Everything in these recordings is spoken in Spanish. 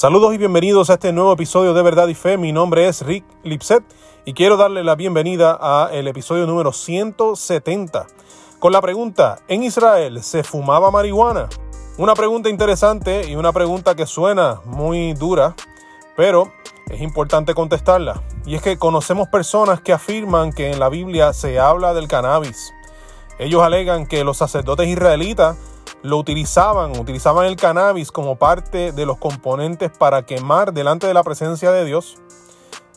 Saludos y bienvenidos a este nuevo episodio de Verdad y Fe. Mi nombre es Rick Lipset y quiero darle la bienvenida a el episodio número 170 con la pregunta, ¿en Israel se fumaba marihuana? Una pregunta interesante y una pregunta que suena muy dura, pero es importante contestarla. Y es que conocemos personas que afirman que en la Biblia se habla del cannabis. Ellos alegan que los sacerdotes israelitas lo utilizaban, utilizaban el cannabis como parte de los componentes para quemar delante de la presencia de Dios.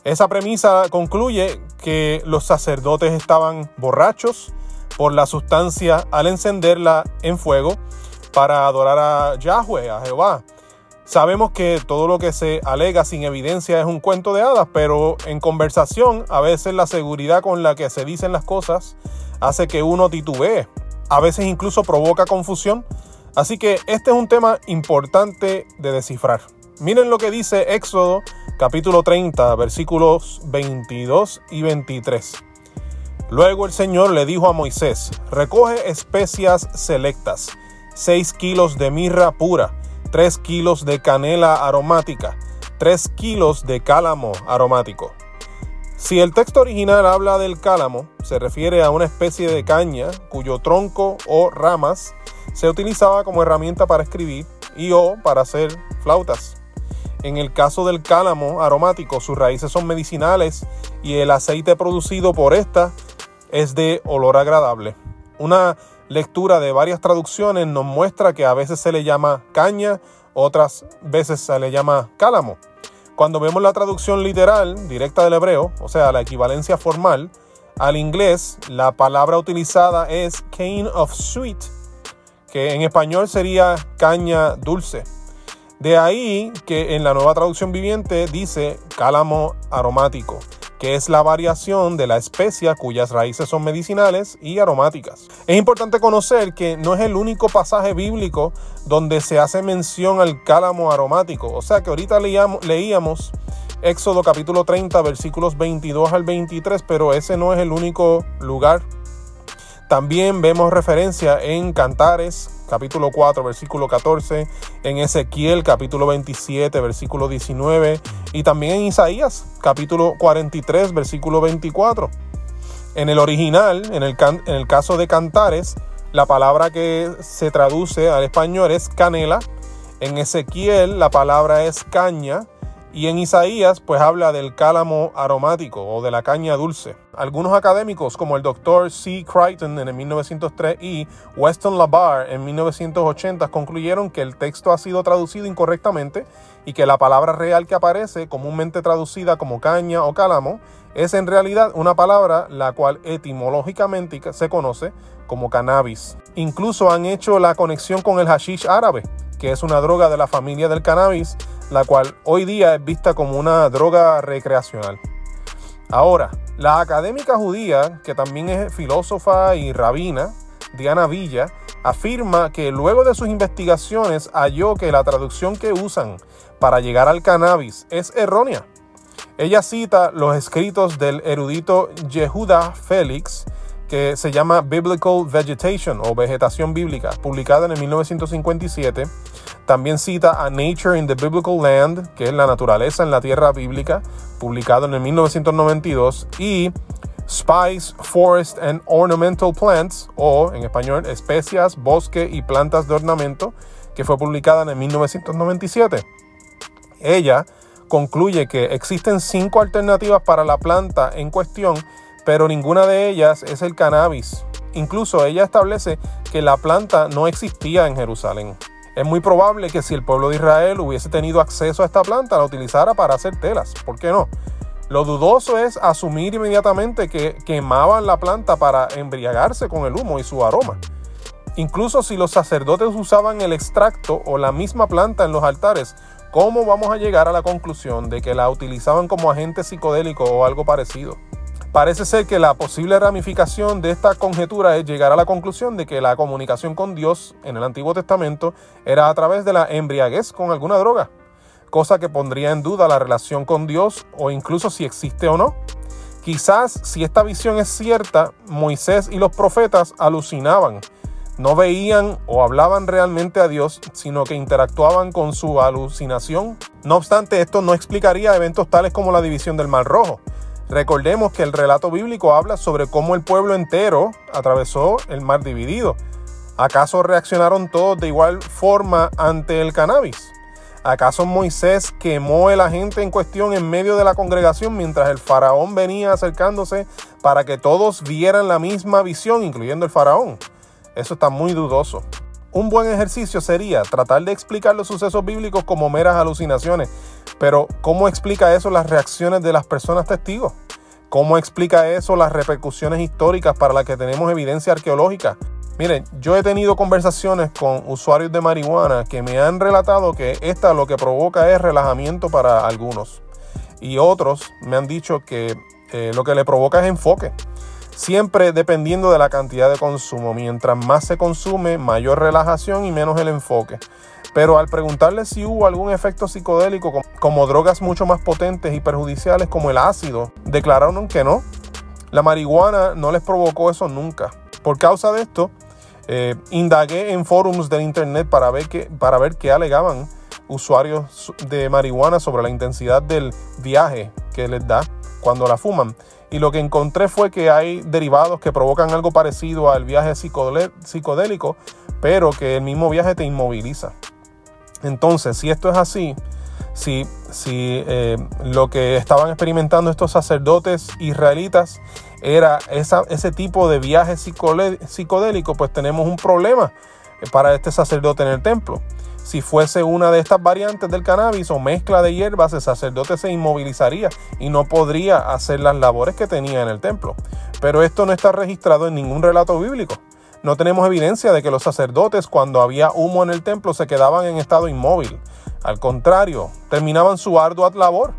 Esa premisa concluye que los sacerdotes estaban borrachos por la sustancia al encenderla en fuego para adorar a Yahweh, a Jehová. Sabemos que todo lo que se alega sin evidencia es un cuento de hadas, pero en conversación a veces la seguridad con la que se dicen las cosas hace que uno titubee a veces incluso provoca confusión. Así que este es un tema importante de descifrar. Miren lo que dice Éxodo capítulo 30 versículos 22 y 23. Luego el Señor le dijo a Moisés, recoge especias selectas, 6 kilos de mirra pura, 3 kilos de canela aromática, 3 kilos de cálamo aromático si el texto original habla del cálamo, se refiere a una especie de caña cuyo tronco o ramas se utilizaba como herramienta para escribir y o para hacer flautas. En el caso del cálamo aromático, sus raíces son medicinales y el aceite producido por esta es de olor agradable. Una lectura de varias traducciones nos muestra que a veces se le llama caña, otras veces se le llama cálamo. Cuando vemos la traducción literal directa del hebreo, o sea, la equivalencia formal, al inglés la palabra utilizada es cane of sweet, que en español sería caña dulce. De ahí que en la nueva traducción viviente dice cálamo aromático que es la variación de la especia cuyas raíces son medicinales y aromáticas. Es importante conocer que no es el único pasaje bíblico donde se hace mención al cálamo aromático, o sea que ahorita leíamos, leíamos Éxodo capítulo 30 versículos 22 al 23, pero ese no es el único lugar. También vemos referencia en Cantares capítulo 4, versículo 14, en Ezequiel capítulo 27, versículo 19, y también en Isaías capítulo 43, versículo 24. En el original, en el, en el caso de Cantares, la palabra que se traduce al español es canela. En Ezequiel la palabra es caña y en Isaías, pues habla del cálamo aromático o de la caña dulce. Algunos académicos, como el doctor C. Crichton en el 1903 y Weston LaBar en 1980, concluyeron que el texto ha sido traducido incorrectamente y que la palabra real que aparece, comúnmente traducida como caña o cálamo, es en realidad una palabra la cual etimológicamente se conoce como cannabis. Incluso han hecho la conexión con el hashish árabe, que es una droga de la familia del cannabis la cual hoy día es vista como una droga recreacional. Ahora, la académica judía, que también es filósofa y rabina, Diana Villa, afirma que luego de sus investigaciones halló que la traducción que usan para llegar al cannabis es errónea. Ella cita los escritos del erudito Yehuda Félix, que se llama Biblical Vegetation o Vegetación Bíblica, publicada en el 1957, también cita a Nature in the Biblical Land, que es la naturaleza en la tierra bíblica, publicado en el 1992, y Spice, Forest and Ornamental Plants, o en español, Especias, Bosque y Plantas de Ornamento, que fue publicada en el 1997. Ella concluye que existen cinco alternativas para la planta en cuestión, pero ninguna de ellas es el cannabis. Incluso ella establece que la planta no existía en Jerusalén. Es muy probable que si el pueblo de Israel hubiese tenido acceso a esta planta, la utilizara para hacer telas. ¿Por qué no? Lo dudoso es asumir inmediatamente que quemaban la planta para embriagarse con el humo y su aroma. Incluso si los sacerdotes usaban el extracto o la misma planta en los altares, ¿cómo vamos a llegar a la conclusión de que la utilizaban como agente psicodélico o algo parecido? Parece ser que la posible ramificación de esta conjetura es llegar a la conclusión de que la comunicación con Dios en el Antiguo Testamento era a través de la embriaguez con alguna droga, cosa que pondría en duda la relación con Dios o incluso si existe o no. Quizás si esta visión es cierta, Moisés y los profetas alucinaban no veían o hablaban realmente a Dios, sino que interactuaban con su alucinación. No obstante, esto no explicaría eventos tales como la división del Mar Rojo. Recordemos que el relato bíblico habla sobre cómo el pueblo entero atravesó el mar dividido. ¿Acaso reaccionaron todos de igual forma ante el cannabis? ¿Acaso Moisés quemó el agente en cuestión en medio de la congregación mientras el faraón venía acercándose para que todos vieran la misma visión, incluyendo el faraón? Eso está muy dudoso. Un buen ejercicio sería tratar de explicar los sucesos bíblicos como meras alucinaciones, pero ¿cómo explica eso las reacciones de las personas testigos? ¿Cómo explica eso las repercusiones históricas para las que tenemos evidencia arqueológica? Miren, yo he tenido conversaciones con usuarios de marihuana que me han relatado que esta lo que provoca es relajamiento para algunos. Y otros me han dicho que eh, lo que le provoca es enfoque siempre dependiendo de la cantidad de consumo. Mientras más se consume, mayor relajación y menos el enfoque. Pero al preguntarle si hubo algún efecto psicodélico como drogas mucho más potentes y perjudiciales como el ácido, declararon que no. La marihuana no les provocó eso nunca. Por causa de esto, eh, indagué en forums del internet para ver, para ver qué alegaban usuarios de marihuana sobre la intensidad del viaje que les da cuando la fuman y lo que encontré fue que hay derivados que provocan algo parecido al viaje psicodélico, pero que el mismo viaje te inmoviliza. Entonces, si esto es así, si, si eh, lo que estaban experimentando estos sacerdotes israelitas era ese tipo de viaje psicodélico, pues tenemos un problema para este sacerdote en el templo. Si fuese una de estas variantes del cannabis o mezcla de hierbas, el sacerdote se inmovilizaría y no podría hacer las labores que tenía en el templo. Pero esto no está registrado en ningún relato bíblico. No tenemos evidencia de que los sacerdotes cuando había humo en el templo se quedaban en estado inmóvil. Al contrario, terminaban su ardua labor.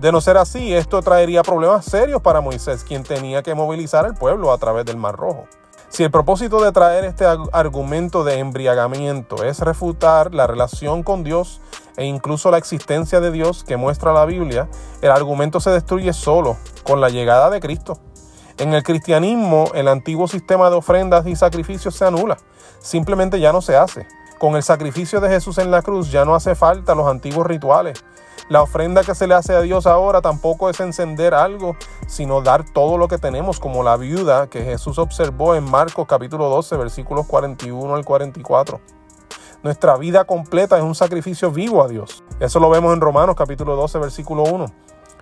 De no ser así, esto traería problemas serios para Moisés, quien tenía que movilizar al pueblo a través del Mar Rojo. Si el propósito de traer este argumento de embriagamiento es refutar la relación con Dios e incluso la existencia de Dios que muestra la Biblia, el argumento se destruye solo con la llegada de Cristo. En el cristianismo, el antiguo sistema de ofrendas y sacrificios se anula, simplemente ya no se hace. Con el sacrificio de Jesús en la cruz ya no hace falta los antiguos rituales, la ofrenda que se le hace a Dios ahora tampoco es encender algo, sino dar todo lo que tenemos, como la viuda que Jesús observó en Marcos capítulo 12, versículos 41 al 44. Nuestra vida completa es un sacrificio vivo a Dios. Eso lo vemos en Romanos capítulo 12, versículo 1.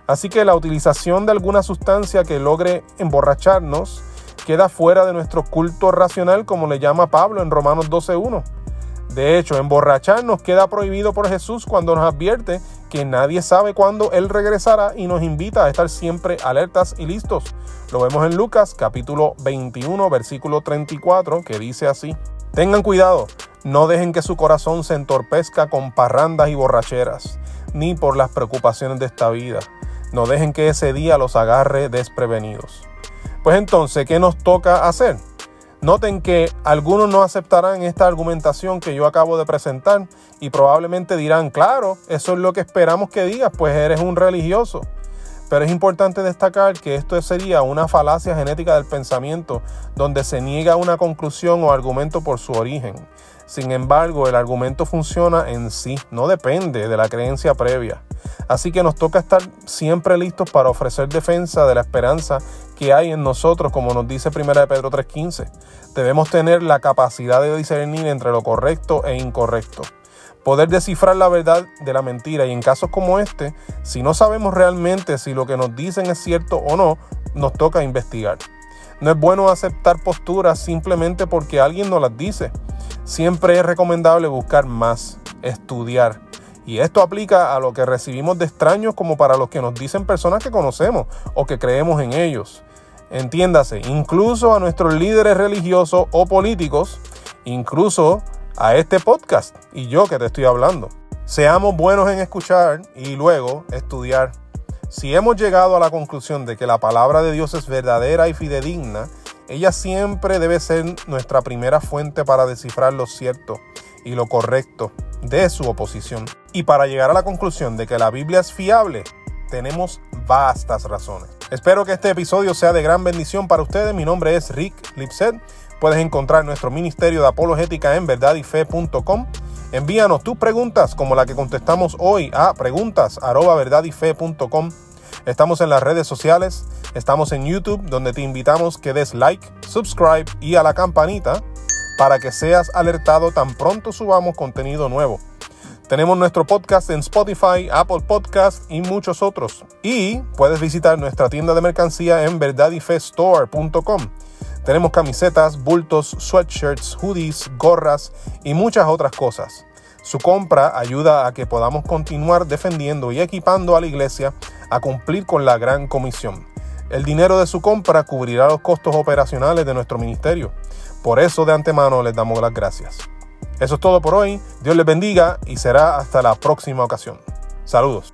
Así que la utilización de alguna sustancia que logre emborracharnos queda fuera de nuestro culto racional, como le llama Pablo en Romanos 12.1. De hecho, emborracharnos queda prohibido por Jesús cuando nos advierte que nadie sabe cuándo Él regresará y nos invita a estar siempre alertas y listos. Lo vemos en Lucas capítulo 21 versículo 34 que dice así. Tengan cuidado, no dejen que su corazón se entorpezca con parrandas y borracheras, ni por las preocupaciones de esta vida. No dejen que ese día los agarre desprevenidos. Pues entonces, ¿qué nos toca hacer? Noten que algunos no aceptarán esta argumentación que yo acabo de presentar y probablemente dirán, claro, eso es lo que esperamos que digas, pues eres un religioso. Pero es importante destacar que esto sería una falacia genética del pensamiento donde se niega una conclusión o argumento por su origen. Sin embargo, el argumento funciona en sí, no depende de la creencia previa. Así que nos toca estar siempre listos para ofrecer defensa de la esperanza que hay en nosotros, como nos dice 1 Pedro 3:15. Debemos tener la capacidad de discernir entre lo correcto e incorrecto. Poder descifrar la verdad de la mentira y en casos como este, si no sabemos realmente si lo que nos dicen es cierto o no, nos toca investigar. No es bueno aceptar posturas simplemente porque alguien nos las dice. Siempre es recomendable buscar más, estudiar. Y esto aplica a lo que recibimos de extraños como para los que nos dicen personas que conocemos o que creemos en ellos. Entiéndase, incluso a nuestros líderes religiosos o políticos, incluso a este podcast y yo que te estoy hablando. Seamos buenos en escuchar y luego estudiar. Si hemos llegado a la conclusión de que la palabra de Dios es verdadera y fidedigna, ella siempre debe ser nuestra primera fuente para descifrar lo cierto y lo correcto de su oposición. Y para llegar a la conclusión de que la Biblia es fiable, tenemos vastas razones. Espero que este episodio sea de gran bendición para ustedes. Mi nombre es Rick Lipset. puedes encontrar nuestro ministerio de apologética en verdadyfe.com. Envíanos tus preguntas como la que contestamos hoy a preguntas@verdadyfe.com. Estamos en las redes sociales, estamos en YouTube donde te invitamos que des like, subscribe y a la campanita para que seas alertado tan pronto subamos contenido nuevo. Tenemos nuestro podcast en Spotify, Apple Podcast y muchos otros. Y puedes visitar nuestra tienda de mercancía en verdadyfestore.com. Tenemos camisetas, bultos, sweatshirts, hoodies, gorras y muchas otras cosas. Su compra ayuda a que podamos continuar defendiendo y equipando a la iglesia a cumplir con la gran comisión. El dinero de su compra cubrirá los costos operacionales de nuestro ministerio. Por eso de antemano les damos las gracias. Eso es todo por hoy. Dios les bendiga y será hasta la próxima ocasión. Saludos.